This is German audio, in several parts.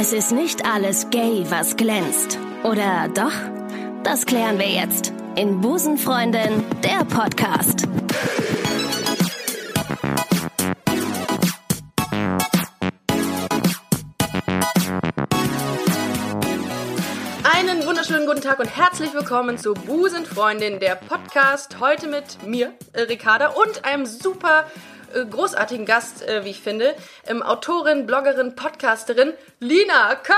Es ist nicht alles gay, was glänzt. Oder doch? Das klären wir jetzt in Busenfreundin, der Podcast. Einen wunderschönen guten Tag und herzlich willkommen zu Busenfreundin, der Podcast. Heute mit mir, Ricarda, und einem super großartigen Gast, äh, wie ich finde. Ähm, Autorin, Bloggerin, Podcasterin, Lina Kaiser!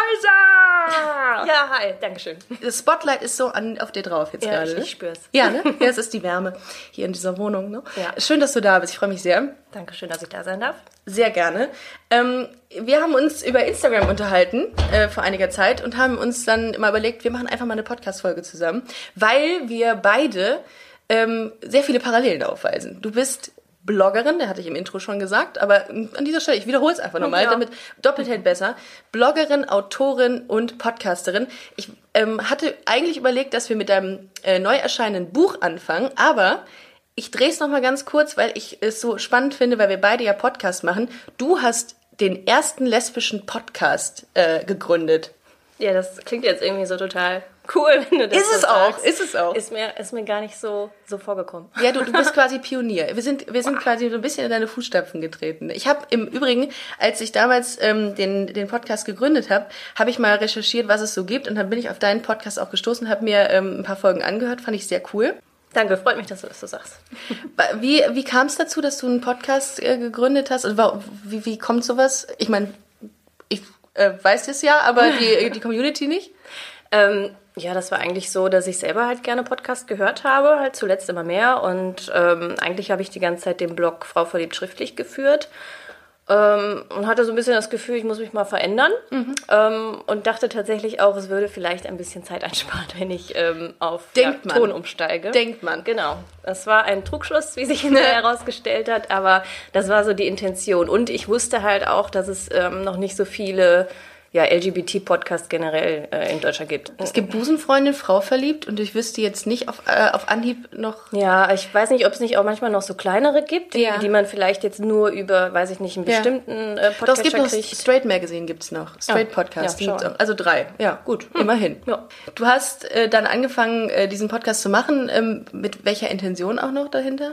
Ja, hi, Dankeschön. Das Spotlight ist so an, auf dir drauf jetzt Ja, gerade. ich- ne? ich spür's. Ja, ne? Ja, es ist die Wärme hier in dieser Wohnung. Ne? Ja. Schön, dass du da bist. Ich freue mich sehr. Dankeschön, dass ich da sein darf. Sehr gerne. Ähm, wir haben uns über Instagram unterhalten äh, vor einiger Zeit und haben uns dann mal überlegt, wir machen einfach mal eine Podcast-Folge zusammen, weil wir beide ähm, sehr viele Parallelen aufweisen. Du bist Bloggerin, der hatte ich im Intro schon gesagt, aber an dieser Stelle, ich wiederhole es einfach nochmal, Ja. damit doppelt hält besser. Bloggerin, Autorin und Podcasterin. Ich ähm, hatte eigentlich überlegt, dass wir mit deinem äh, neu erscheinenden Buch anfangen, aber ich drehe es nochmal ganz kurz, weil ich es so spannend finde, weil wir beide ja Podcast machen. Du hast den ersten lesbischen Podcast äh, gegründet. Ja, das klingt jetzt irgendwie so total cool, wenn du das Ist so es auch, sagst. ist es auch. Ist mir, ist mir gar nicht so, so vorgekommen. Ja, du, du bist quasi Pionier. Wir sind, wir sind quasi so ein bisschen in deine Fußstapfen getreten. Ich habe im Übrigen, als ich damals ähm, den, den Podcast gegründet habe, habe ich mal recherchiert, was es so gibt und dann bin ich auf deinen Podcast auch gestoßen, habe mir ähm, ein paar Folgen angehört, fand ich sehr cool. Danke, freut mich, dass du das so sagst. Wie, wie kam es dazu, dass du einen Podcast äh, gegründet hast? Und wa- wie, wie kommt sowas? Ich meine, ich äh, weiß das ja, aber die, die Community nicht. Ähm, ja, das war eigentlich so, dass ich selber halt gerne Podcast gehört habe, halt zuletzt immer mehr. Und ähm, eigentlich habe ich die ganze Zeit den Blog Frau verliebt schriftlich geführt. Ähm, und hatte so ein bisschen das Gefühl, ich muss mich mal verändern. Mhm. Ähm, und dachte tatsächlich auch, es würde vielleicht ein bisschen Zeit einsparen, wenn ich ähm, auf ja. Ton umsteige. Denkt man. Genau. Das war ein Trugschluss, wie sich hinterher herausgestellt hat, aber das war so die Intention. Und ich wusste halt auch, dass es ähm, noch nicht so viele ja, LGBT-Podcasts generell äh, in Deutschland gibt. Es gibt Busenfreundin, Frau verliebt und ich wüsste jetzt nicht auf, äh, auf Anhieb noch. Ja, ich weiß nicht, ob es nicht auch manchmal noch so kleinere gibt, die, Ja. die man vielleicht jetzt nur über, weiß ich nicht, einen Ja. bestimmten äh, Doch, es gibt noch kriegt. Straight Magazine gibt's noch. Straight Ah, Podcast. ja. Also drei. Ja, gut. Immerhin. Ja. Du hast äh, dann angefangen, äh, diesen Podcast zu machen. Ähm, mit welcher Intention auch noch dahinter?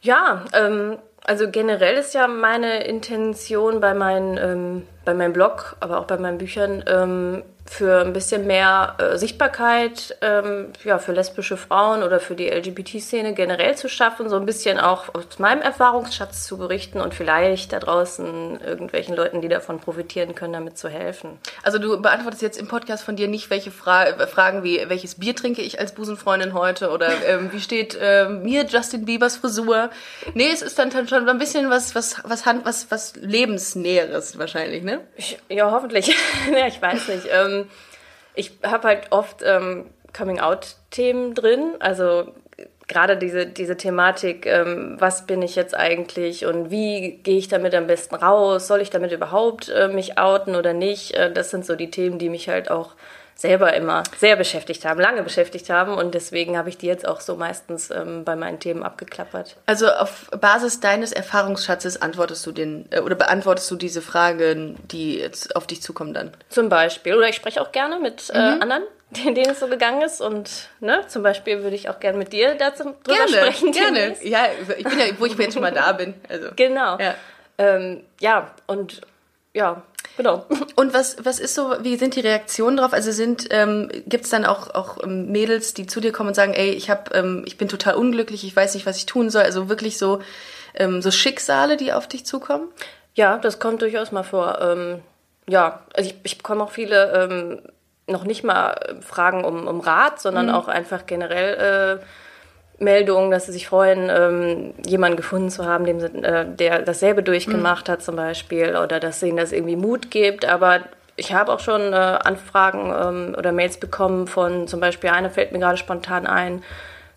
Ja, ähm, also generell ist ja meine Intention bei, meinen, ähm, bei meinem Blog, aber auch bei meinen Büchern, ähm, für ein bisschen mehr äh, Sichtbarkeit ähm, ja, für lesbische Frauen oder für die LGBT-Szene generell zu schaffen, so ein bisschen auch aus meinem Erfahrungsschatz zu berichten und vielleicht da draußen irgendwelchen Leuten, die davon profitieren können, damit zu helfen. Also du beantwortest jetzt im Podcast von dir nicht welche Fra äh, Fragen wie, welches Bier trinke ich als Busenfreundin heute oder ähm, wie steht ähm, mir Justin Biebers Frisur? Nee, es ist dann schon ein bisschen was, was, was, Hand, was, was Lebensnäheres wahrscheinlich, ne? Ich, ja, hoffentlich. ja, ich weiß nicht. Ähm, ich habe halt oft ähm, Coming-out-Themen drin. Also gerade diese, diese Thematik, ähm, was bin ich jetzt eigentlich und wie gehe ich damit am besten raus? Soll ich damit überhaupt äh, mich outen oder nicht? Äh, das sind so die Themen, die mich halt auch selber immer sehr beschäftigt haben, lange beschäftigt haben. Und deswegen habe ich die jetzt auch so meistens ähm, bei meinen Themen abgeklappert. Also auf Basis deines Erfahrungsschatzes antwortest du den äh, oder beantwortest du diese Fragen, die jetzt auf dich zukommen dann? Zum Beispiel. Oder ich spreche auch gerne mit äh, anderen, denen es so gegangen ist. Und ne, zum Beispiel würde ich auch gerne mit dir dazu drüber sprechen. gerne. demnächst. Ja, ich bin ja, wo ich jetzt schon mal da bin. Also. Genau. Ja. Ähm, ja, und ja, genau. Und was, was ist so, wie sind die Reaktionen drauf? Also sind, ähm, gibt es dann auch, auch ähm, Mädels, die zu dir kommen und sagen, ey, ich hab, ähm, ich bin total unglücklich, ich weiß nicht, was ich tun soll. Also wirklich so, ähm, so Schicksale, die auf dich zukommen? Ja, das kommt durchaus mal vor. Ähm, ja, also ich, ich bekomme auch viele ähm, noch nicht mal äh, Fragen um, um Rat, sondern auch einfach generell äh, Meldungen, dass sie sich freuen, ähm, jemanden gefunden zu haben, dem, äh, der dasselbe durchgemacht hat zum Beispiel oder dass ihnen das irgendwie Mut gibt. Aber ich habe auch schon äh, Anfragen ähm, oder Mails bekommen von zum Beispiel, eine fällt mir gerade spontan ein,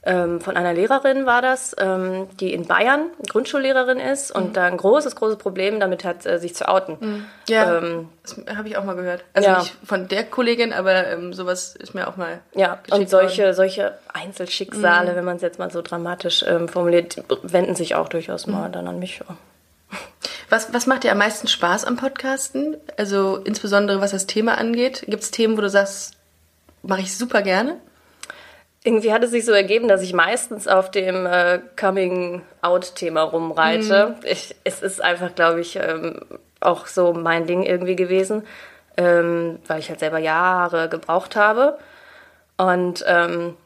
ähm, von einer Lehrerin war das, ähm, die in Bayern Grundschullehrerin ist und da ein großes, großes Problem damit hat, äh, sich zu outen. Ja, Ähm, das habe ich auch mal gehört. Also ja. nicht von der Kollegin, aber ähm, sowas ist mir auch mal Ja, und solche, worden. solche Einzelschicksale, wenn man es jetzt mal so dramatisch ähm, formuliert, wenden sich auch durchaus mal dann an mich. Was, was macht dir am meisten Spaß am Podcasten? Also insbesondere was das Thema angeht. Gibt es Themen, wo du sagst, mache ich super gerne? Irgendwie hat es sich so ergeben, dass ich meistens auf dem äh, Coming-out-Thema rumreite. Mhm. Ich, es ist einfach, glaube ich, ähm, auch so mein Ding irgendwie gewesen, ähm, weil ich halt selber Jahre gebraucht habe. Und ähm,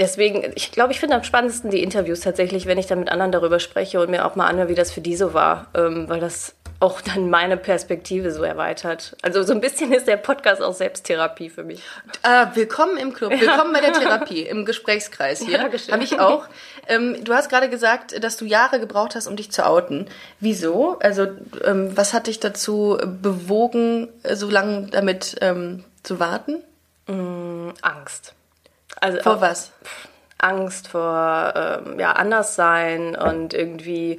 deswegen, ich glaube, ich finde am spannendsten die Interviews tatsächlich, wenn ich dann mit anderen darüber spreche und mir auch mal anhöre, wie das für die so war, ähm, weil das auch dann meine Perspektive so erweitert. Also so ein bisschen ist der Podcast auch Selbsttherapie für mich. Äh, willkommen im Club, willkommen bei der Therapie, im Gesprächskreis hier. Ja, Habe ich auch. Ähm, du hast gerade gesagt, dass du Jahre gebraucht hast, um dich zu outen. Wieso? Also ähm, was hat dich dazu bewogen, so lange damit ähm, zu warten? Mm, Angst. Also vor was? Angst vor ähm, ja, Anderssein und irgendwie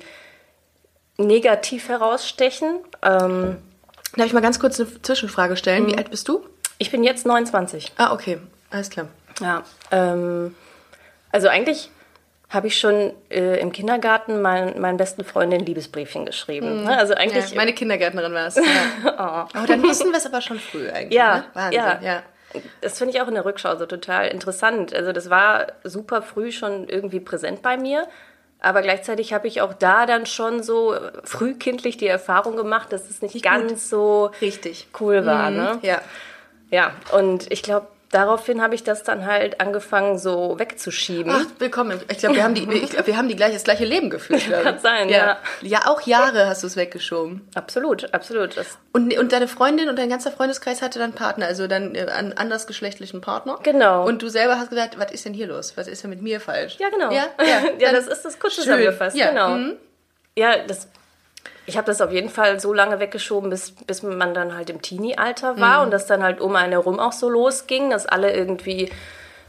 negativ herausstechen. Ähm, Darf ich mal ganz kurz eine Zwischenfrage stellen? Mhm. Wie alt bist du? Ich bin jetzt 29. Ah, okay. Alles klar. Ja. Ähm, also eigentlich habe ich schon äh, im Kindergarten mein, meinen besten Freundin Liebesbriefchen geschrieben. Mhm. Also eigentlich. Ja, meine Kindergärtnerin war es. Ja. oh. Aber dann wissen wir es aber schon früh eigentlich. Ja, ne? Wahnsinn. Ja. ja. Das finde ich auch in der Rückschau so total interessant. Also das war super früh schon irgendwie präsent bei mir. Aber gleichzeitig habe ich auch da dann schon so frühkindlich die Erfahrung gemacht, dass es nicht, nicht ganz gut. so richtig cool war. Mhm. Ne? Ja. Ja, und ich glaube, daraufhin habe ich das dann halt angefangen so wegzuschieben. Ach, willkommen. Ich glaube, wir haben die, glaub, wir haben die gleiche, das gleiche Leben geführt. Kann sein, ja. ja. Ja, auch Jahre hast du es weggeschoben. Absolut, absolut. Das und, und deine Freundin und dein ganzer Freundeskreis hatte dann Partner, also dann äh, einen andersgeschlechtlichen Partner. Genau. Und du selber hast gesagt, was ist denn hier los? Was ist denn mit mir falsch? Ja, genau. Ja, ja, ja das ist das kurz zusammengefasst. Ja. Genau. Mhm. Ja, das ich habe das auf jeden Fall so lange weggeschoben, bis, bis man dann halt im Teenie-Alter war mhm. und das dann halt um einen herum auch so losging, dass alle irgendwie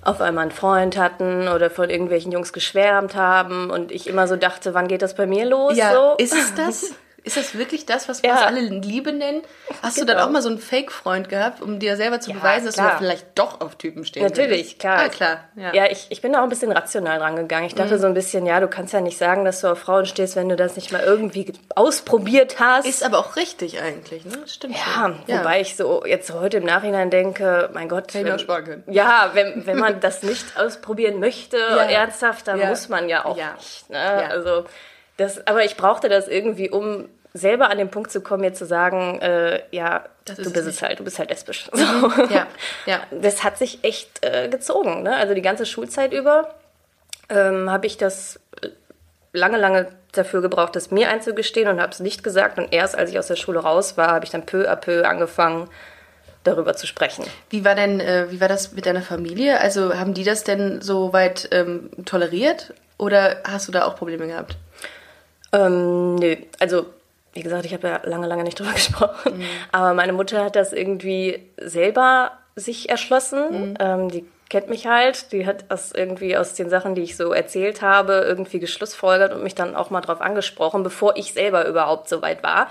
auf einmal einen Freund hatten oder von irgendwelchen Jungs geschwärmt haben und ich immer so dachte, wann geht das bei mir los? Ja, so? ist es das? Ist das wirklich das, was, ja. was alle Liebe nennen? Hast genau. du dann genau. auch mal so einen Fake-Freund gehabt, um dir selber zu ja, beweisen, dass klar. du vielleicht doch auf Typen stehst? Natürlich, klar. Ah, klar. Ja, ja ich, ich bin da auch ein bisschen rational dran gegangen. Ich dachte mhm. so ein bisschen, ja, du kannst ja nicht sagen, dass du auf Frauen stehst, wenn du das nicht mal irgendwie ausprobiert hast. Ist aber auch richtig eigentlich, ne? Stimmt. Ja, ja. wobei ich so jetzt heute im Nachhinein denke, mein Gott. Sparen können. Ja, wenn, wenn man das nicht ausprobieren möchte, ernsthaft, dann muss man ja auch nicht. Ne? Also das, aber ich brauchte das irgendwie, um selber an den Punkt zu kommen, jetzt zu sagen, äh, ja, das du bist es halt, du bist halt lesbisch. So. Ja, ja. Das hat sich echt äh, gezogen. Ne? Also die ganze Schulzeit über ähm, habe ich das lange, lange dafür gebraucht, das mir einzugestehen und habe es nicht gesagt. Und erst als ich aus der Schule raus war, habe ich dann peu à peu angefangen, darüber zu sprechen. Wie war denn, äh, wie war das mit deiner Familie? Also haben die das denn so weit ähm, toleriert oder hast du da auch Probleme gehabt? Ähm, nö, also wie gesagt, ich habe ja lange, lange nicht drüber gesprochen, mhm. aber meine Mutter hat das irgendwie selber sich erschlossen. Mhm. Ähm, die kennt mich halt, die hat das irgendwie aus den Sachen, die ich so erzählt habe, irgendwie geschlussfolgert und mich dann auch mal drauf angesprochen, bevor ich selber überhaupt so weit war.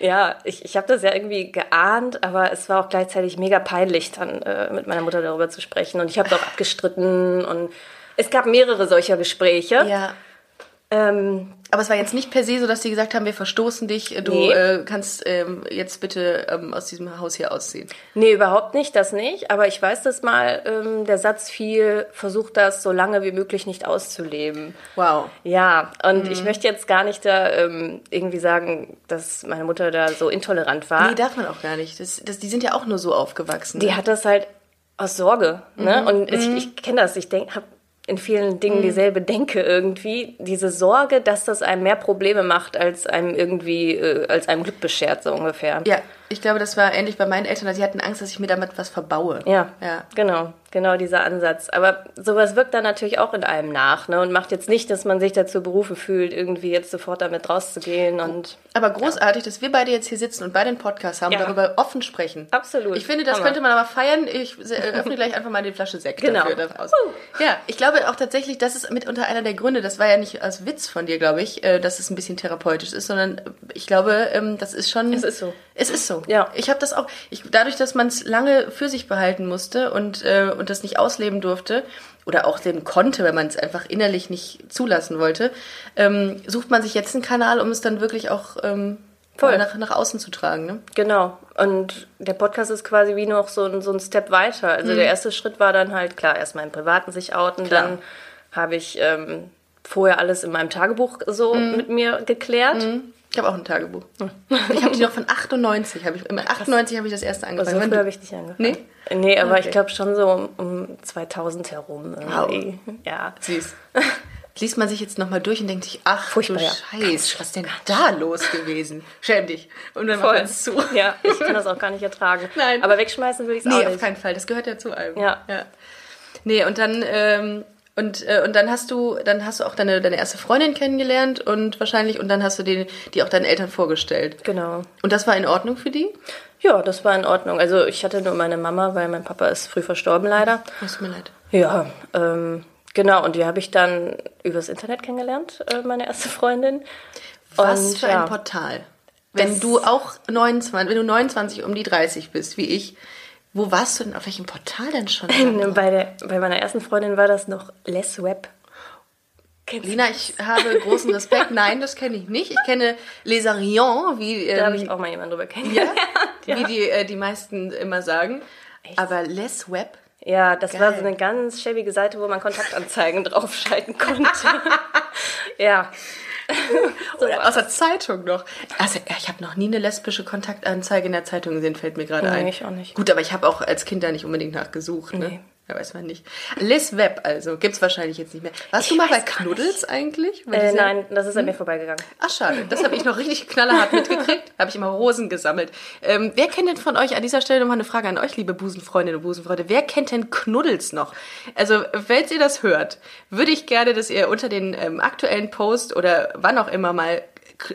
Ja, ich, ich habe das ja irgendwie geahnt, aber es war auch gleichzeitig mega peinlich, dann äh, mit meiner Mutter darüber zu sprechen. Und ich habe doch abgestritten und es gab mehrere solcher Gespräche. Ja. Ähm, aber es war jetzt nicht per se so, dass sie gesagt haben, wir verstoßen dich, du nee. äh, kannst ähm, jetzt bitte ähm, aus diesem Haus hier ausziehen. Nee, überhaupt nicht, das nicht. Aber ich weiß, dass mal ähm, der Satz fiel, versuch das so lange wie möglich nicht auszuleben. Wow. Ja, und mhm. ich möchte jetzt gar nicht da ähm, irgendwie sagen, dass meine Mutter da so intolerant war. Nee, darf man auch gar nicht. Das, das, die sind ja auch nur so aufgewachsen. Die ne? hat das halt aus Sorge. Ne? Mhm. Und ich, mhm. ich kenne das. Ich denke, habe in vielen Dingen mhm. dieselbe Denke irgendwie. Diese Sorge, dass das einem mehr Probleme macht, als einem irgendwie, äh, als einem Glück beschert, so ungefähr. Ja, ich glaube, das war ähnlich bei meinen Eltern. Sie hatten Angst, dass ich mir damit was verbaue. Ja, ja. genau genau dieser Ansatz. Aber sowas wirkt dann natürlich auch in einem nach ne? und macht jetzt nicht, dass man sich dazu berufen fühlt, irgendwie jetzt sofort damit rauszugehen. Und, aber großartig, ja. dass wir beide jetzt hier sitzen und bei den Podcasts haben, ja. darüber offen sprechen. Absolut. Ich finde, das Hammer. könnte man aber feiern. Ich öffne gleich einfach mal die Flasche Sekt genau. dafür. Daraus. Ja, ich glaube auch tatsächlich, das ist mitunter einer der Gründe, das war ja nicht als Witz von dir, glaube ich, äh, dass es ein bisschen therapeutisch ist, sondern ich glaube, ähm, das ist schon... Es ist so. Es ist so. Ja. Ich habe das auch, ich, dadurch, dass man es lange für sich behalten musste und, äh, und das nicht ausleben durfte oder auch leben konnte, wenn man es einfach innerlich nicht zulassen wollte, ähm, sucht man sich jetzt einen Kanal, um es dann wirklich auch ähm, Voll. nach, nach außen zu tragen. Ne? Genau. Und der Podcast ist quasi wie noch so ein, so ein Step weiter. Also der erste Schritt war dann halt, klar, erstmal im Privaten sich outen. Klar. Dann habe ich ähm, vorher alles in meinem Tagebuch so mit mir geklärt. Ich habe auch ein Tagebuch. Ich habe die noch von 98. Hab ich, im 98 habe ich das erste angefangen. So Wenn früh du- habe ich nicht angefangen. Nee? Nee, aber Okay. ich glaube schon so um, um 2000 herum. irgendwie. Ja. Süß. Liest man sich jetzt nochmal durch und denkt sich, ach Furchtbar, du ja. Scheiß, was ist denn da los gewesen? Schäm dich. Und dann Voll. es zu. Ja, ich kann das auch gar nicht ertragen. Nein. Aber wegschmeißen will ich es Nee, auch auf nicht. keinen Fall. Das gehört ja zu allem. Ja. ja. Nee, und dann, ähm, und, äh, und dann hast du, dann hast du auch deine, deine erste Freundin kennengelernt und wahrscheinlich, und dann hast du die, die auch deinen Eltern vorgestellt. Genau. Und das war in Ordnung für die? Ja, das war in Ordnung. Also ich hatte nur meine Mama, weil mein Papa ist früh verstorben leider. Tut mir leid. Ja, ähm, genau. Und die habe ich dann übers Internet kennengelernt, äh, meine erste Freundin. Was Und, für ja. ein Portal. Wenn Das- du auch 29, wenn du 29 um die 30 bist, wie ich, wo warst du denn, auf welchem Portal denn schon? Bei, der, bei meiner ersten Freundin war das noch Les Web. Kennst du? Lina, ich habe großen Respekt. Nein, das kenne ich nicht. Ich kenne Les Arions, wie, Da habe ähm, ich auch mal jemanden drüber ja, kennengelernt. wie die, äh, die meisten immer sagen. Aber Les Web? Ja, das war Geil. so eine ganz schäbige Seite, wo man Kontaktanzeigen draufschalten konnte. ja. So Oder aus der Zeitung noch. Also, ich habe noch nie eine lesbische Kontaktanzeige in der Zeitung gesehen, fällt mir gerade Nee, ein. ich auch nicht. Gut, aber ich habe auch als Kind da nicht unbedingt nachgesucht, ne? Nee. Ja, weiß man nicht. Les Web also, gibt's wahrscheinlich jetzt nicht mehr. Warst du Ich mal bei Knuddels eigentlich? Äh, nein, das ist an mir vorbeigegangen. Ach schade, das habe ich noch richtig knallerhart mitgekriegt. habe ich immer Rosen gesammelt. Ähm, wer kennt denn von euch, an dieser Stelle nochmal eine Frage an euch, liebe Busenfreundinnen und Busenfreunde, wer kennt denn Knuddels noch? Also, falls ihr das hört, würde ich gerne, dass ihr unter den ähm, aktuellen Post oder wann auch immer mal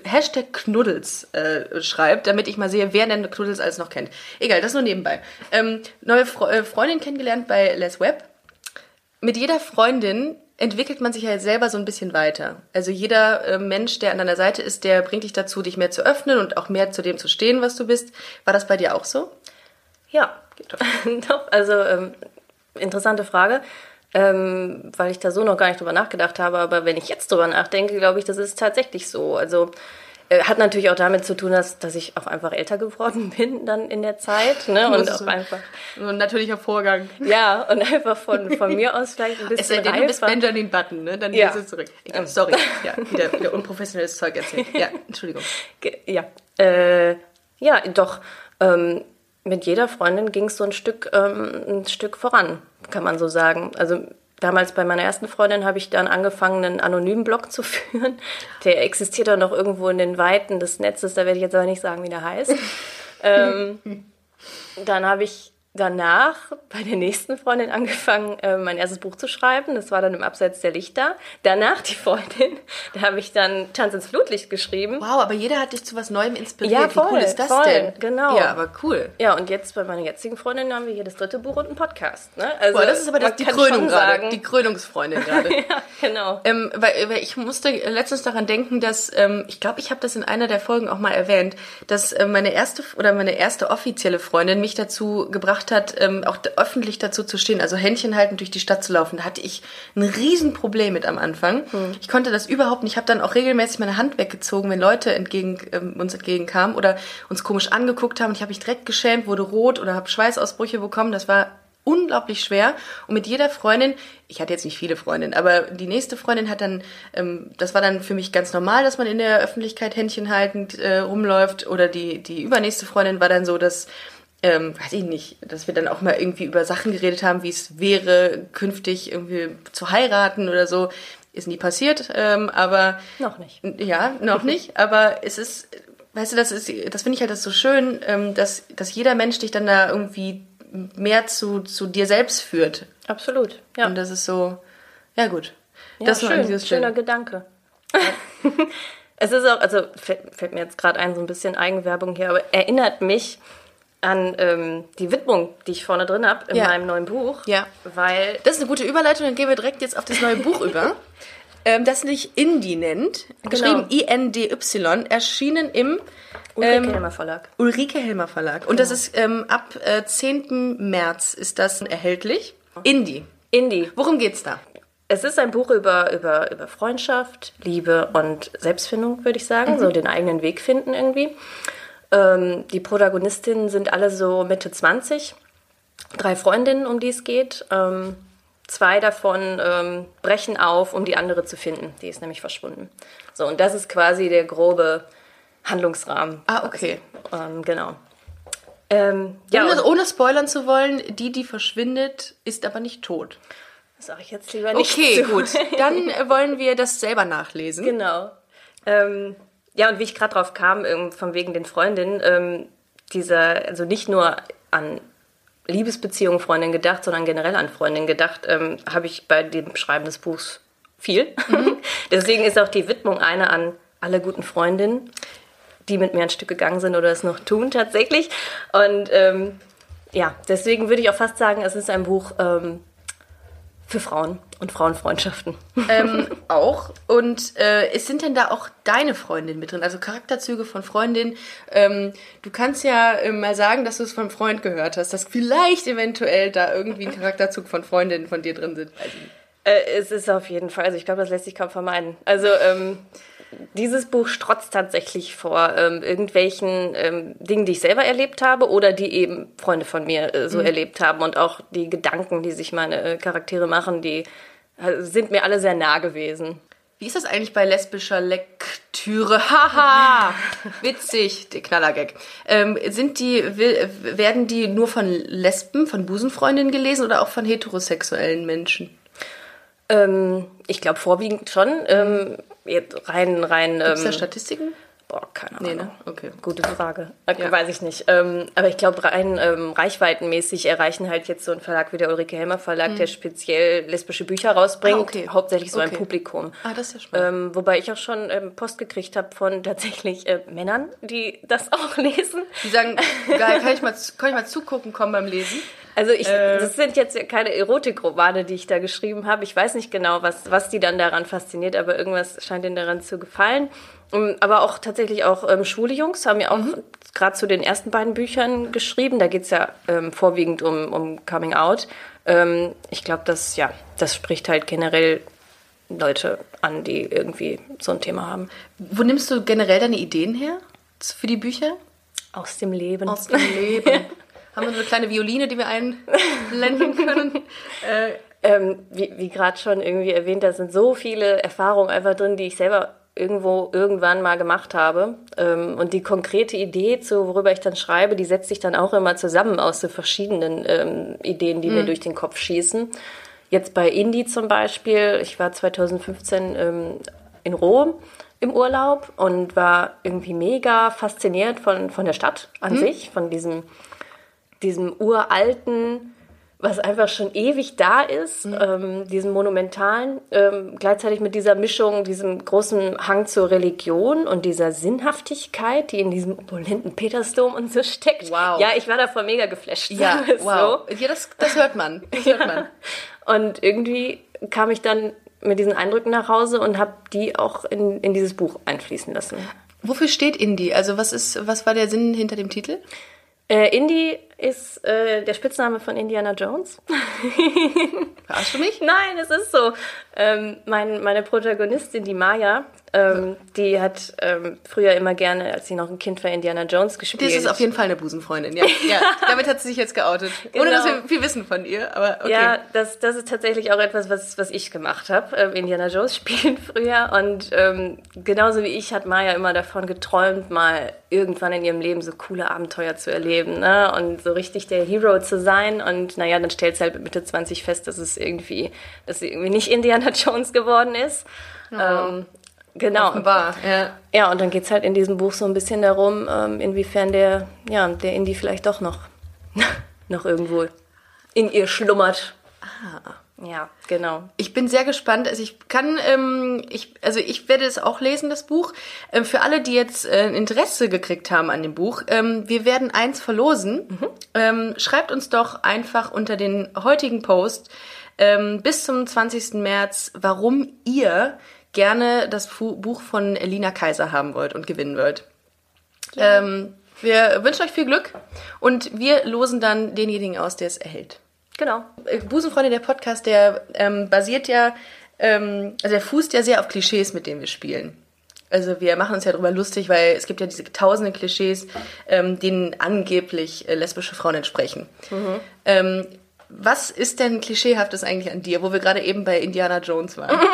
Hashtag Knuddels äh, schreibt, damit ich mal sehe, wer denn Knuddels alles noch kennt. Egal, das nur nebenbei. Ähm, neue Fre äh, Freundin kennengelernt bei Les Web mit jeder Freundin entwickelt man sich ja selber so ein bisschen weiter. Also jeder äh, Mensch, der an deiner Seite ist, der bringt dich dazu, dich mehr zu öffnen und auch mehr zu dem zu stehen, was du bist. War das bei dir auch so? Ja, doch. Also, ähm, interessante Frage, ähm, weil ich da so noch gar nicht drüber nachgedacht habe. Aber wenn ich jetzt drüber nachdenke, glaube ich, das ist tatsächlich so. Also, äh, hat natürlich auch damit zu tun, dass, dass ich auch einfach älter geworden bin dann in der Zeit. Ne? Und auch einfach, ein natürlicher Vorgang. ja, und einfach von, von mir aus vielleicht ein Es bisschen sei denn, du bist. Benjamin Button, ne? Dann Ja. gehst du zurück. Egal, sorry. Ja, wieder, wieder unprofessionelles Zeug erzählt. Ja, Entschuldigung. Ja, äh, ja, doch. Ähm, mit jeder Freundin ging es so ein Stück, ähm, ein Stück voran, kann man so sagen. Also damals bei meiner ersten Freundin habe ich dann angefangen, einen anonymen Blog zu führen. Der existiert auch noch irgendwo in den Weiten des Netzes, da werde ich jetzt aber nicht sagen, wie der heißt. ähm, dann habe ich danach bei der nächsten Freundin angefangen, äh, mein erstes Buch zu schreiben. Das war dann im Abseits der Lichter. Danach die Freundin, da habe ich dann Tanz ins Flutlicht geschrieben. Wow, aber jeder hat dich zu was Neuem inspiriert. Ja, voll, Wie cool ist das voll, denn? genau. Ja, aber cool. Ja, und jetzt bei meiner jetzigen Freundin haben wir hier das dritte Buch und einen Podcast. Ne? Also, Boah, das ist aber das, die Krönung gerade. Die Krönungsfreundin gerade. ja, genau. Ähm, weil, weil ich musste letztens daran denken, dass ähm, ich glaube, ich habe das in einer der Folgen auch mal erwähnt, dass äh, meine erste oder meine erste offizielle Freundin mich dazu gebracht hat, ähm, auch öffentlich dazu zu stehen, also Händchen halten durch die Stadt zu laufen. Da hatte ich ein Riesenproblem mit am Anfang. Ich konnte das überhaupt nicht. Ich habe dann auch regelmäßig meine Hand weggezogen, wenn Leute entgegen ähm, uns entgegenkamen oder uns komisch angeguckt haben. Und ich habe mich direkt geschämt, wurde rot oder habe Schweißausbrüche bekommen. Das war unglaublich schwer. Und mit jeder Freundin, ich hatte jetzt nicht viele Freundinnen, aber die nächste Freundin hat dann, ähm, das war dann für mich ganz normal, dass man in der Öffentlichkeit Händchen haltend äh, rumläuft. Oder die, die übernächste Freundin war dann so, dass, ähm, weiß ich nicht, dass wir dann auch mal irgendwie über Sachen geredet haben, wie es wäre, künftig irgendwie zu heiraten oder so. Ist nie passiert, ähm, aber Noch nicht. ja, noch nicht, aber es ist, weißt du, das ist, das finde ich halt das so schön, ähm, dass, dass jeder Mensch dich dann da irgendwie mehr zu, zu dir selbst führt. Absolut. Ja, Und das ist so, ja gut. ja das schön. dieses schöner Stelle. Gedanke. es ist auch, also fällt, fällt mir jetzt gerade ein, so ein bisschen Eigenwerbung hier, aber erinnert mich an ähm, die Widmung, die ich vorne drin habe in Ja. meinem neuen Buch. Ja. Weil Das ist eine gute Überleitung, dann gehen wir direkt jetzt auf das neue Buch über. Ähm, das sich Indie nennt, geschrieben I-N-D-Y, erschienen im Ulrike ähm, Helmer Verlag. Ulrike Helmer Verlag. Und das ist ähm, ab äh, 10. März ist das erhältlich. Indie. Indie. Worum geht's da? es ist ein Buch über, über, über Freundschaft, Liebe und Selbstfindung, würde ich sagen. Mhm. So den eigenen Weg finden irgendwie. Ähm, die Protagonistinnen sind alle so Mitte 20. Drei Freundinnen, um die es geht. Ähm, zwei davon ähm, brechen auf, um die andere zu finden. Die ist nämlich verschwunden. So, und das ist quasi der grobe Handlungsrahmen. Ah, okay. Ähm, genau. Ähm, ja, ohne, ohne spoilern zu wollen, die, die verschwindet, ist aber nicht tot. Das sage ich jetzt lieber nicht. Okay, zu. gut. Dann wollen wir das selber nachlesen. Genau. Ähm, ja, und wie ich gerade drauf kam, von wegen den Freundinnen, ähm, dieser, also nicht nur an Liebesbeziehungen Freundinnen gedacht, sondern generell an Freundinnen gedacht, ähm, habe ich bei dem Schreiben des Buchs viel. Mhm. Deswegen ist auch die Widmung eine an alle guten Freundinnen die mit mir ein Stück gegangen sind oder es noch tun tatsächlich. Und ähm, ja, deswegen würde ich auch fast sagen, es ist ein Buch ähm, für Frauen und Frauenfreundschaften. Ähm, auch. Und äh, es sind denn da auch deine Freundinnen mit drin? Also Charakterzüge von Freundinnen. Ähm, du kannst ja äh, mal sagen, dass du es von Freund gehört hast, dass vielleicht eventuell da irgendwie ein Charakterzug von Freundinnen von dir drin sind. Äh, es ist auf jeden Fall, also ich glaube, das lässt sich kaum vermeiden. Also ähm, dieses Buch strotzt tatsächlich vor ähm, irgendwelchen ähm, Dingen, die ich selber erlebt habe oder die eben Freunde von mir äh, so mhm. erlebt haben und auch die Gedanken, die sich meine äh, Charaktere machen, die äh, sind mir alle sehr nah gewesen. Wie ist das eigentlich bei lesbischer Lektüre? Haha, witzig, der Knallergag. Ähm, sind die, werden die nur von Lesben, von Busenfreundinnen gelesen oder auch von heterosexuellen Menschen? Ähm, ich glaube vorwiegend schon. Ähm, rein, rein. Gibt es da ähm, Statistiken? Boah, keine Ahnung. Nee, ne? Okay. Gute Frage. Ja. Weiß ich nicht. Ähm, aber ich glaube, rein ähm, reichweitenmäßig erreichen halt jetzt so ein Verlag wie der Ulrike Helmer Verlag, hm. der speziell lesbische Bücher rausbringt, ah, okay. hauptsächlich so okay. ein Publikum. Ah, das ist ja spannend. Ähm, wobei ich auch schon ähm, Post gekriegt habe von tatsächlich äh, Männern, die das auch lesen. Die sagen, geil, kann ich mal, kann ich mal zugucken kommen beim Lesen? Also ich, äh, das sind jetzt keine Erotikromane, die ich da geschrieben habe. Ich weiß nicht genau, was, was die dann daran fasziniert, aber irgendwas scheint ihnen daran zu gefallen. Um, aber auch tatsächlich auch ähm, schwule Jungs haben ja auch mhm. gerade zu den ersten beiden Büchern geschrieben. Da geht es ja ähm, vorwiegend um, um Coming Out. Ähm, ich glaube, das, ja, das spricht halt generell Leute an, die irgendwie so ein Thema haben. Wo nimmst du generell deine Ideen her für die Bücher? Aus dem Leben. Aus dem Leben. Haben wir so eine kleine Violine, die wir einblenden können? äh, ähm, wie wie gerade schon irgendwie erwähnt, da sind so viele Erfahrungen einfach drin, die ich selber irgendwo irgendwann mal gemacht habe. Ähm, und die konkrete Idee, zu worüber ich dann schreibe, die setzt sich dann auch immer zusammen aus so verschiedenen ähm, Ideen, die mhm. mir durch den Kopf schießen. Jetzt bei Indie zum Beispiel, ich war 2015 ähm, in Rom im Urlaub und war irgendwie mega fasziniert von, von der Stadt an mhm. sich, von diesem diesem uralten, was einfach schon ewig da ist, mhm. ähm, diesem monumentalen, ähm, gleichzeitig mit dieser Mischung, diesem großen Hang zur Religion und dieser Sinnhaftigkeit, die in diesem opulenten Petersdom und so steckt. Wow. Ja, ich war davor mega geflasht. Ja, wow. So. Ja, das, das hört man. Das hört man. Und irgendwie kam ich dann mit diesen Eindrücken nach Hause und habe die auch in, in dieses Buch einfließen lassen. Wofür steht Indie? Also was ist, was war der Sinn hinter dem Titel? Äh, Indie ist äh, der Spitzname von Indiana Jones. Verarschst du mich? Nein, es ist so. Ähm, mein, meine Protagonistin, die Maya, ähm, die hat ähm, früher immer gerne, als sie noch ein Kind war, Indiana Jones gespielt. Das ist auf jeden Fall eine Busenfreundin, ja. ja damit hat sie sich jetzt geoutet. Genau. Ohne dass wir viel wissen von ihr, aber okay. Ja, das, das ist tatsächlich auch etwas, was, was ich gemacht habe. Ähm, Indiana Jones spielen früher. Und ähm, genauso wie ich hat Maya immer davon geträumt, mal irgendwann in ihrem Leben so coole Abenteuer zu erleben ne? und so richtig der Hero zu sein. Und naja, dann stellt sie halt mit Mitte 20 fest, dass es irgendwie, dass sie irgendwie nicht Indiana Jones geworden ist. Oh. Ähm, Genau. Offenbar, ja. Ja, und dann geht es halt in diesem Buch so ein bisschen darum, ähm, inwiefern der, ja, der Indie vielleicht doch noch, noch irgendwo in ihr schlummert. Ah. Ja, genau. Ich bin sehr gespannt. Also ich kann, ähm, ich, also ich werde es auch lesen, das Buch. Ähm, für alle, die jetzt äh, Interesse gekriegt haben an dem Buch, ähm, wir werden eins verlosen. Mhm. Ähm, schreibt uns doch einfach unter den heutigen Post ähm, bis zum 20. März, warum ihr gerne das Buch von Lina Kaiser haben wollt und gewinnen wollt. Ja. Ähm, wir wünschen euch viel Glück und wir losen dann denjenigen aus, der es erhält. Genau. Äh, Busenfreunde, der Podcast, der ähm, basiert ja, ähm, also der fußt ja sehr auf Klischees, mit denen wir spielen. Also wir machen uns ja darüber lustig, weil es gibt ja diese tausende Klischees, ähm, denen angeblich äh, lesbische Frauen entsprechen. Ähm, was ist denn klischeehaftes eigentlich an dir, wo wir gerade eben bei Indiana Jones waren?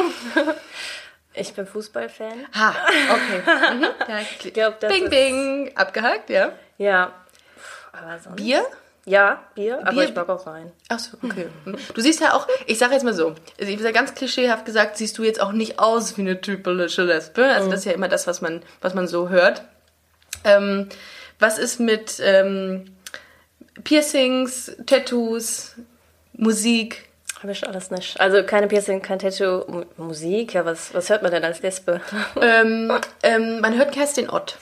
Ich bin Fußballfan. ha, okay. Mhm. Ja, Ich glaub, das bing, bing, abgehakt, ja. Ja. Aber sonst. Bier? Ja, Bier, aber Bier- ich mag auch Wein. Ach so, okay. Mhm. Du siehst ja auch, ich sage jetzt mal so, also ich habe ganz klischeehaft gesagt, siehst du jetzt auch nicht aus wie eine typische Lesbe. Also das ist ja immer das, was man, was man so hört. Ähm, was ist mit ähm, Piercings, Tattoos, Musik? Habe ich alles nicht. Also keine Piercing, kein Tattoo, M Musik. Ja, was, was hört man denn als Lesbe? ähm, ähm, man hört Kerstin Ott,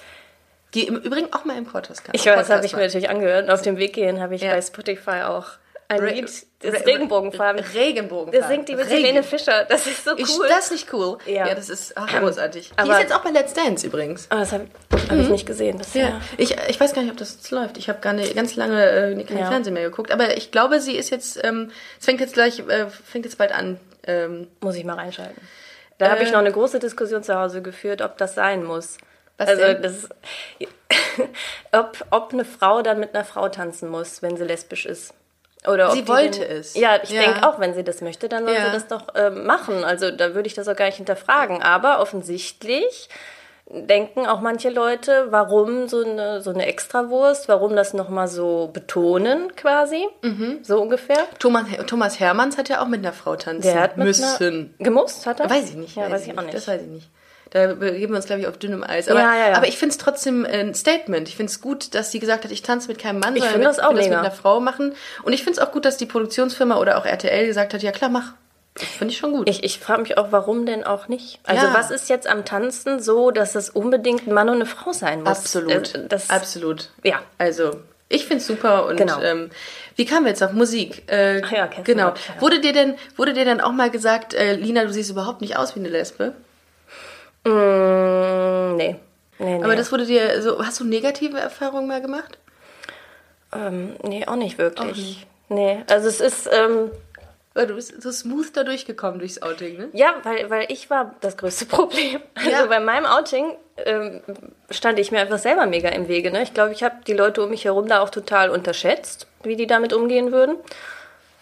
die im Übrigen auch mal im Podcast kam. Ich weiß, das habe ich mir natürlich angehört. Auf dem Weg gehen habe ich Ja. bei Spotify auch ein Re- Lied, das Re- Regenbogenfarben. Regenbogenfarben. Das singt die mit Regen. Helene Fischer. Das ist so Ist cool. das nicht cool? Ja. das ist ach, großartig. die Aber- ist jetzt auch bei Let's Dance übrigens. Aber das habe hab ich nicht gesehen bisher. Ja, ich, ich weiß gar nicht, ob das jetzt läuft. Ich habe gar nicht, ganz lange äh, kein Ja. Fernsehen mehr geguckt. Aber ich glaube, sie ist jetzt, ähm, es fängt jetzt gleich, äh, fängt jetzt bald an. Ähm, Muss ich mal reinschalten. Da habe ich Äh. noch eine große Diskussion zu Hause geführt, ob das sein muss. Was also denn? das ob, ob eine Frau dann mit einer Frau tanzen muss, wenn sie lesbisch ist. Oder ob Sie wollte denn, es. Ja, ich Ja. denke auch, wenn sie das möchte, dann soll Ja. sie das doch ähm, machen. Also da würde ich das auch gar nicht hinterfragen. Aber offensichtlich denken auch manche Leute, warum so eine, so eine Extrawurst, warum das nochmal so betonen quasi, Mhm. so ungefähr. Thomas, Thomas Hermanns hat ja auch mit einer Frau tanzen Der hat mit müssen. Einer, gemusst, hat er? Weiß ich nicht. Ja, weiß ich auch nicht. Das weiß ich nicht. Da begeben wir uns, glaube ich, auf dünnem Eis. Aber, Ja, ja, ja. aber ich finde es trotzdem ein Statement. Ich finde es gut, dass sie gesagt hat, ich tanze mit keinem Mann, Ich sondern auch will das mit einer Frau machen. Und ich finde es auch gut, dass die Produktionsfirma oder auch RTL gesagt hat, ja klar, mach. Finde ich schon gut. Ich, ich frage mich auch, warum denn auch nicht? Also Ja. was ist jetzt am Tanzen so, dass es unbedingt ein Mann und eine Frau sein muss? Absolut. Äh, Das, Absolut. Ja. Also, ich finde es super und Genau. ähm, wie kamen wir jetzt auf Musik? Äh, Ach ja, genau. Ott, ja. Wurde dir denn, wurde dir dann auch mal gesagt, äh, Lina, du siehst überhaupt nicht aus wie eine Lesbe? Mm, nee. Nee, nee. Aber das wurde dir so, hast du negative Erfahrungen mal gemacht? ähm, nee, auch nicht wirklich. Auch nicht. Nee, also es ist, ähm, Weil du bist so smooth da durchgekommen durchs Outing, ne? ja, weil, weil ich war das größte Problem. Also Ja. bei meinem Outing ähm, stand ich mir einfach selber mega im Wege. Ne? Ich glaube, ich habe die Leute um mich herum da auch total unterschätzt, wie die damit umgehen würden.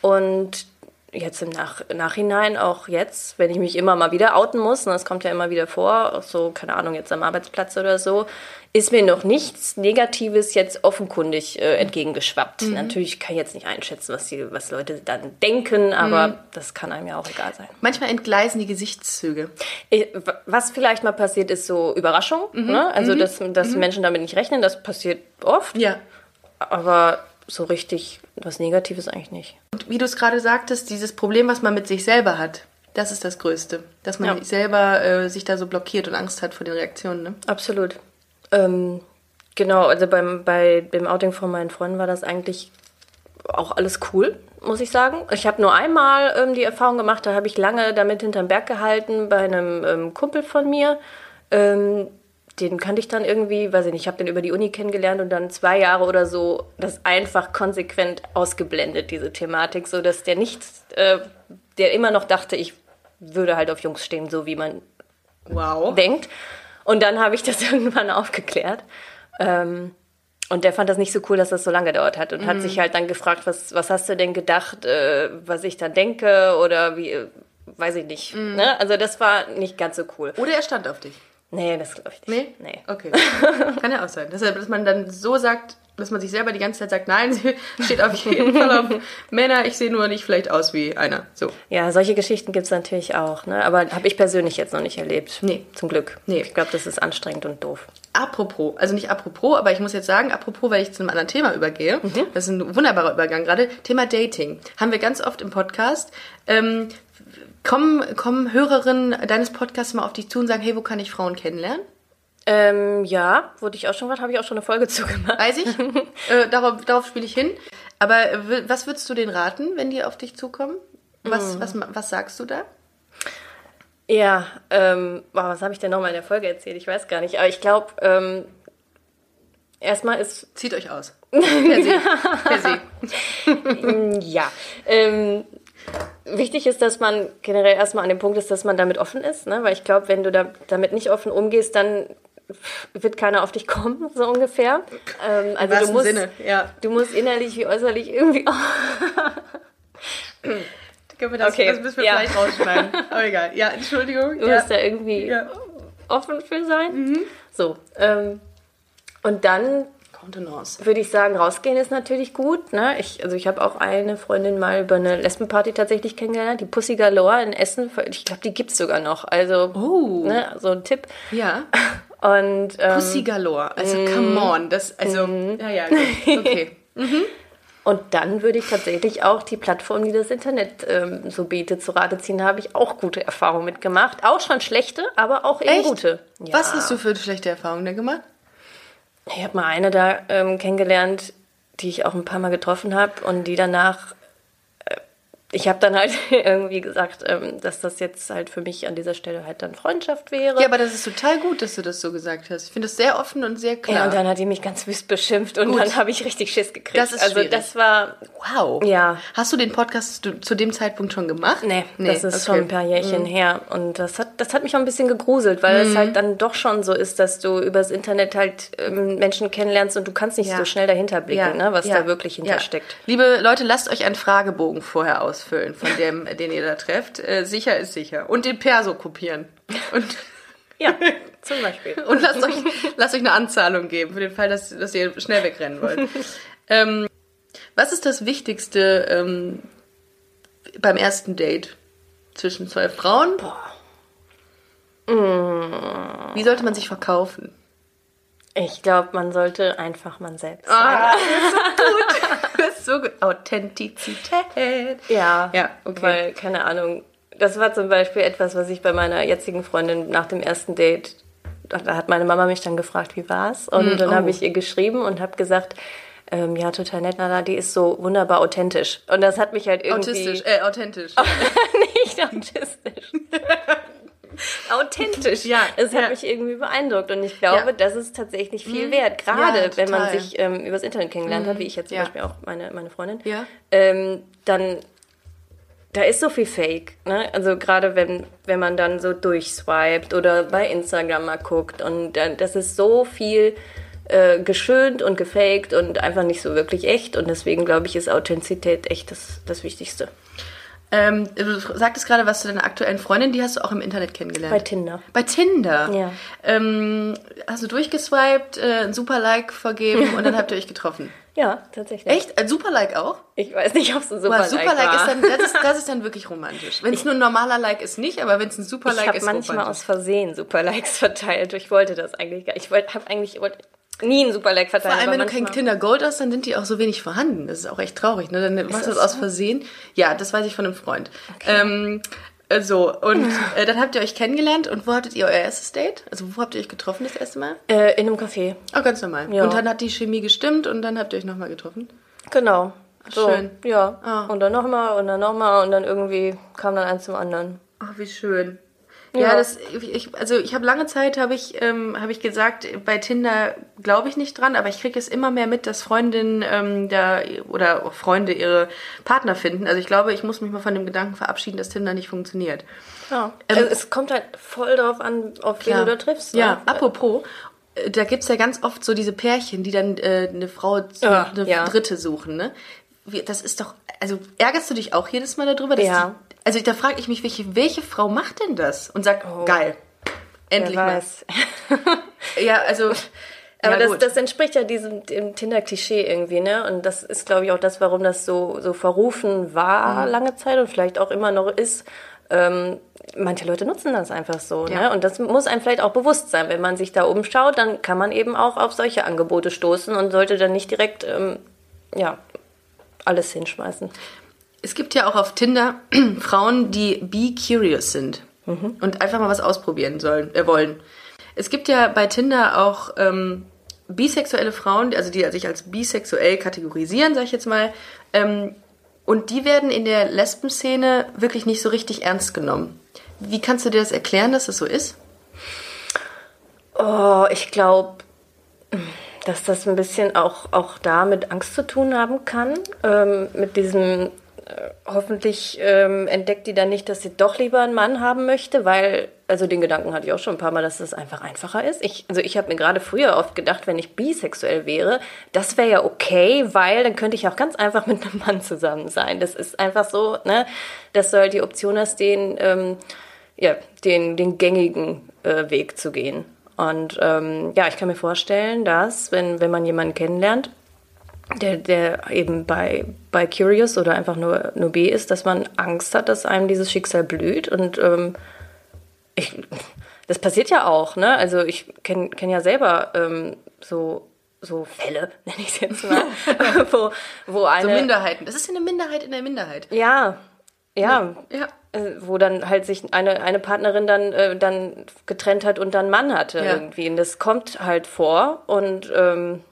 Und jetzt im Nach Nachhinein, auch jetzt, wenn ich mich immer mal wieder outen muss, und das kommt ja immer wieder vor, auch so, keine Ahnung, jetzt am Arbeitsplatz oder so, ist mir noch nichts Negatives jetzt offenkundig äh, entgegengeschwappt. Natürlich kann ich jetzt nicht einschätzen, was, die, was Leute dann denken, aber das kann einem ja auch egal sein. Manchmal entgleisen die Gesichtszüge. Ich- Was vielleicht mal passiert, ist so Überraschung. Ne? Also, dass, dass Menschen damit nicht rechnen, das passiert oft. Ja. Aber so richtig was Negatives eigentlich nicht. Und wie du es gerade sagtest, dieses Problem, was man mit sich selber hat, das ist das Größte. Dass man Ja. selber äh, sich da so blockiert und Angst hat vor den Reaktionen, ne? Absolut. Ähm, genau, also beim, bei dem Outing von meinen Freunden war das eigentlich auch alles cool, muss ich sagen. Ich habe nur einmal ähm, die Erfahrung gemacht, da habe ich lange damit hinterm Berg gehalten bei einem ähm, Kumpel von mir. Ähm, den kannte ich dann irgendwie, weiß ich nicht, ich habe den über die Uni kennengelernt und dann zwei Jahre oder so das einfach konsequent ausgeblendet, diese Thematik, so dass der nicht, äh, der immer noch dachte, ich würde halt auf Jungs stehen, so wie man Wow. denkt. Und dann habe ich das irgendwann aufgeklärt. Ähm, und der fand das nicht so cool, dass das so lange gedauert hat und hat sich halt dann gefragt, was, was hast du denn gedacht, äh, was ich dann denke oder wie, äh, weiß ich nicht. Ne? Also das war nicht ganz so cool. Oder er stand auf dich. Nee, das glaube ich nicht. Nee? Nee. Okay. Kann ja auch sein. Deshalb, dass man dann so sagt, dass man sich selber die ganze Zeit sagt, nein, sie steht auf jeden Fall auf Männer, ich sehe nur nicht vielleicht aus wie einer. So. Ja, solche Geschichten gibt es natürlich auch, ne? aber habe ich persönlich jetzt noch nicht erlebt. Nee. Zum Glück. Nee. Ich glaube, das ist anstrengend und doof. Apropos, also nicht apropos, aber ich muss jetzt sagen, apropos, weil ich zu einem anderen Thema übergehe. Mhm. Das ist ein wunderbarer Übergang gerade. Thema Dating. Haben wir ganz oft im Podcast. Ähm, kommen, kommen Hörerinnen deines Podcasts mal auf dich zu und sagen, hey, wo kann ich Frauen kennenlernen? Ähm, ja, wurde ich auch schon was, habe ich auch schon eine Folge zugemacht. Weiß ich. äh, darauf darauf spiele ich hin. Aber äh, was würdest du denen raten, wenn die auf dich zukommen? Was, was, was sagst du da? Ja, ähm, boah, was habe ich denn nochmal in der Folge erzählt? Ich weiß gar nicht. Aber ich glaube, ähm, erstmal ist, Zieht euch aus. Per se. Per se. ja. Ähm, wichtig ist, dass man generell erstmal an dem Punkt ist, dass man damit offen ist, ne? weil ich glaube, wenn du da, damit nicht offen umgehst, dann wird keiner auf dich kommen, so ungefähr. Ähm, also du musst, Sinne, ja. du musst innerlich wie äußerlich irgendwie. Können wir das, Okay, das müssen wir ja. vielleicht rausschneiden. Aber egal. Ja, Entschuldigung. Du ja. musst da irgendwie Ja. offen für sein. So. Ähm, und dann Contenance. würde ich sagen, rausgehen ist natürlich gut. Ne? Ich, also ich habe auch eine Freundin mal über eine Lesbenparty tatsächlich kennengelernt, die Pussy Galore in Essen. Ich glaube, die gibt's sogar noch. Also Oh. ne, so ein Tipp. Ja. Und ähm, Pussy Galore. Also, come on. Das, also, Mhm. ja, ja, gut. okay. Und dann würde ich tatsächlich auch die Plattform, die das Internet ähm, so bietet, zu Rate ziehen. Da habe ich auch gute Erfahrungen mitgemacht. Auch schon schlechte, aber auch eben Echt? gute. Ja. Was hast du für schlechte Erfahrungen denn gemacht? Ich habe mal eine da ähm, kennengelernt, die ich auch ein paar Mal getroffen habe und die danach. Ich habe dann halt irgendwie gesagt, ähm, dass das jetzt halt für mich an dieser Stelle halt dann Freundschaft wäre. Ja, aber das ist total gut, dass du das so gesagt hast. Ich finde das sehr offen und sehr Ja, klar. und dann hat die mich ganz wüst beschimpft und Gut. dann habe ich richtig Schiss gekriegt. Das ist also schwierig. das war wow. Ja. Hast du den Podcast zu, zu dem Zeitpunkt schon gemacht? Nee, das ist okay. schon ein paar Jährchen her. Und das hat, das hat mich auch ein bisschen gegruselt, weil es halt dann doch schon so ist, dass du übers Internet halt ähm, Menschen kennenlernst und du kannst nicht Ja. so schnell dahinter blicken, ne, was ja, da wirklich ja. hintersteckt. Liebe Leute, lasst euch einen Fragebogen vorher ausfüllen, von dem, den ihr da trefft. Äh, sicher ist sicher. Und den Perso kopieren. Und, Ja, zum Beispiel. und lasst, euch, lasst euch eine Anzahlung geben, für den Fall, dass, dass ihr schnell wegrennen wollt. ähm, was ist das Wichtigste ähm, beim ersten Date zwischen zwei Frauen? Wie sollte man sich verkaufen? Ich glaube, man sollte einfach man selbst sein. Ah, das ist so gut. Authentizität. Ja, Ja, okay. weil, keine Ahnung, das war zum Beispiel etwas, was ich bei meiner jetzigen Freundin nach dem ersten Date, da hat meine Mama mich dann gefragt, wie war's? Und dann oh. habe ich ihr geschrieben und habe gesagt, ähm, ja, total nett, Nala, die ist so wunderbar authentisch. Und das hat mich halt irgendwie... Autistisch, äh, authentisch. nicht autistisch. Authentisch. Ja, es hat ja. mich irgendwie beeindruckt und ich glaube, Ja. Mhm. das ist tatsächlich viel wert. Gerade Ja, wenn man. Mhm. sich ähm, übers Internet kennengelernt hat, wie ich jetzt zum. Beispiel auch meine, meine Freundin. Ja. Ähm, dann da ist so viel Fake. Ne? Also gerade wenn, wenn man dann so durchswiped oder bei Instagram mal guckt und dann, das ist so viel äh, geschönt und gefaked und einfach nicht so wirklich echt und deswegen glaube ich, ist Authentizität echt das, das Wichtigste. Ähm, du sagtest gerade was zu deiner aktuellen Freundin, die hast du auch im Internet kennengelernt. Bei Tinder. Bei Tinder? Ja. Ähm, hast du durchgeswiped, äh, ein super Like vergeben und dann habt ihr euch getroffen? Ja, tatsächlich. Echt? Ein super Like auch? Ich weiß nicht, ob es ein super, Boah, super Like war. ist dann, das ist, das ist dann wirklich romantisch. Wenn es nur ein normaler Like ist, nicht, aber wenn es ein super ich Like habe ist, manchmal romantisch. aus Versehen Super Likes verteilt. Ich wollte das eigentlich gar nicht. Ich wollte, habe eigentlich wollte nie einen Super Like verteilt. Vor allem, wenn du kein Tinder Gold hast, dann sind die auch so wenig vorhanden. Das ist auch echt traurig. Ne? Dann machst du das das aus Versehen. Ja, das weiß ich von einem Freund. Ähm, äh, so, und äh, dann habt ihr euch kennengelernt und wo hattet ihr euer erstes Date? Also wo habt ihr euch getroffen das erste Mal? Äh, in einem Café. Oh, ganz normal. Ja. Und dann hat die Chemie gestimmt und dann habt ihr euch nochmal getroffen. Genau. So, schön. Ja. Ah. Und dann nochmal und dann nochmal und dann irgendwie kam dann eins zum anderen. Ach, wie schön. Ja, Ja. das, ich, also ich habe lange Zeit, habe ich, ähm, habe ich gesagt, bei Tinder glaube ich nicht dran, aber ich kriege es immer mehr mit, dass Freundinnen ähm, da oder auch Freunde ihre Partner finden. Also ich glaube, ich muss mich mal von dem Gedanken verabschieden, dass Tinder nicht funktioniert. Ja. also es kommt halt voll drauf an, auf wen Ja. du da triffst. Ja, ne? apropos, äh, da gibt's ja ganz oft so diese Pärchen, die dann äh, eine Frau, zu, Ja, eine ja. Dritte suchen, ne? Das ist doch, also ärgerst du dich auch jedes Mal darüber? Dass Ja. Die, also da frage ich mich, welche, welche Frau macht denn das? Und sagt, geil, endlich mal. Ja, also, Aber ja, das, das entspricht ja diesem Tinder-Klischee irgendwie, ne? Und das ist, glaube ich, auch das, warum das so, so verrufen war Mhm. lange Zeit und vielleicht auch immer noch ist. Ähm, manche Leute nutzen das einfach so, Ja. ne? Und das muss einem vielleicht auch bewusst sein. Wenn man sich da umschaut, dann kann man eben auch auf solche Angebote stoßen und sollte dann nicht direkt, ähm, ja, alles hinschmeißen. Es gibt ja auch auf Tinder Frauen, die be curious sind und einfach mal was ausprobieren sollen, äh, wollen. Es gibt ja bei Tinder auch ähm, bisexuelle Frauen, also die sich als bisexuell kategorisieren, sag ich jetzt mal. Ähm, und die werden in der Lesbenszene wirklich nicht so richtig ernst genommen. Wie kannst du dir das erklären, dass das so ist? Oh, ich glaube, dass das ein bisschen auch, auch da mit Angst zu tun haben kann, ähm, mit diesem hoffentlich ähm, entdeckt die dann nicht, dass sie doch lieber einen Mann haben möchte, weil, also den Gedanken hatte ich auch schon ein paar Mal, dass das einfach einfacher ist. Ich, also ich habe mir gerade früher oft gedacht, wenn ich bisexuell wäre, das wäre ja okay, weil dann könnte ich auch ganz einfach mit einem Mann zusammen sein. Das ist einfach so, ne, dass du halt die Option hast, den, ähm, ja, den, den gängigen äh, Weg zu gehen. Und ähm, ja, ich kann mir vorstellen, dass, wenn, wenn man jemanden kennenlernt, der, der eben bei, bei Curious oder einfach nur, nur B ist, dass man Angst hat, dass einem dieses Schicksal blüht. Und ähm, ich, das passiert ja auch, ne? Also ich kenne kenn ja selber ähm, so, so Fälle, nenne ich es jetzt mal, wo, wo eine... So Minderheiten. Das ist ja eine Minderheit in der Minderheit. Ja, ja. Ja. Äh, Wo dann halt sich eine, eine Partnerin dann, äh, dann getrennt hat und dann Mann hatte Ja. irgendwie. Und das kommt halt vor. Und ähm,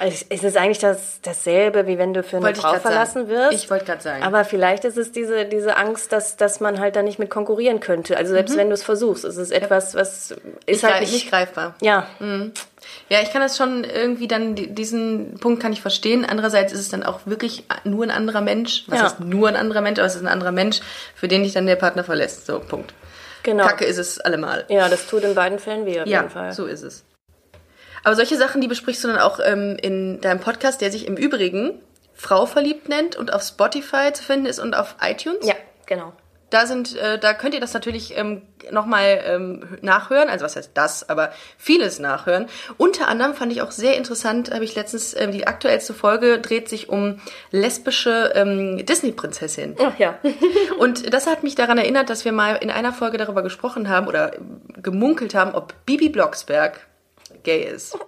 es es ist eigentlich das, dasselbe, wie wenn du für eine Wollte ich Frau grad sagen. verlassen wirst. Ich wollte gerade sagen. Aber vielleicht ist es diese, diese Angst, dass, dass man halt da nicht mit konkurrieren könnte. Also selbst wenn du es versuchst, ist es etwas, was ist Ist halt nicht. nicht greifbar. ja, Ja, ich kann das schon irgendwie dann, die- diesen Punkt kann ich verstehen. Andererseits ist es dann auch wirklich nur ein anderer Mensch. Was Ja. heißt nur ein anderer Mensch? Aber es ist ein anderer Mensch, für den dich dann der Partner verlässt. So, Punkt. genau. Kacke ist es allemal. Ja, das tut in beiden Fällen weh auf Ja, jeden Fall. so ist es. Aber solche Sachen, die besprichst du dann auch ähm, in deinem Podcast, der sich im Übrigen Frau verliebt nennt und auf Spotify zu finden ist und auf iTunes. Ja, genau. Da sind, äh, da könnt ihr das natürlich ähm, nochmal ähm, nachhören. Also was heißt das, aber vieles nachhören. Unter anderem fand ich auch sehr interessant, habe ich letztens, ähm, die aktuellste Folge dreht sich um lesbische ähm, Disney-Prinzessin. Ach ja. Und das hat mich daran erinnert, dass wir mal in einer Folge darüber gesprochen haben oder gemunkelt haben, ob Bibi Blocksberg gay ist.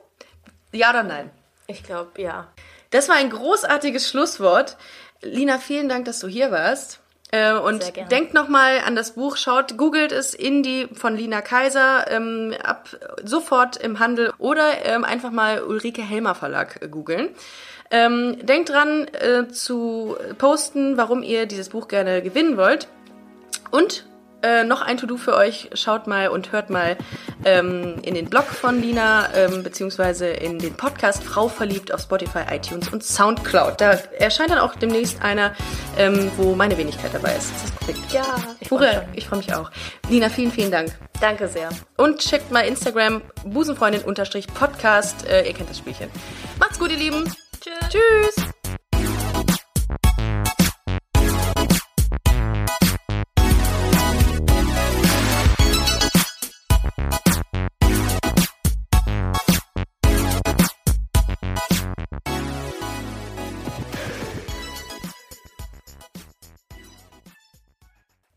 Ja oder nein? Ich glaube, ja. Das war ein großartiges Schlusswort. Lina, vielen Dank, dass du hier warst. Äh, und denkt nochmal an das Buch, schaut, googelt es, Indie von Lina Kaiser, ähm, ab sofort im Handel oder ähm, einfach mal Ulrike Helmer Verlag äh, googeln. Ähm, denkt dran äh, zu posten, warum ihr dieses Buch gerne gewinnen wollt. Und äh, noch ein To-Do für euch. Schaut mal und hört mal ähm, in den Blog von Lina, ähm, beziehungsweise in den Podcast Frau verliebt auf Spotify, iTunes und Soundcloud. Da erscheint dann auch demnächst einer, ähm, wo meine Wenigkeit dabei ist. Ist das korrekt? Ja, ich freu mich freue mich auch. Lina, vielen, vielen Dank. Danke sehr. Und checkt mal Instagram busenfreundin-podcast. Äh, ihr kennt das Spielchen. Macht's gut, ihr Lieben. Tschüss. Tschüss.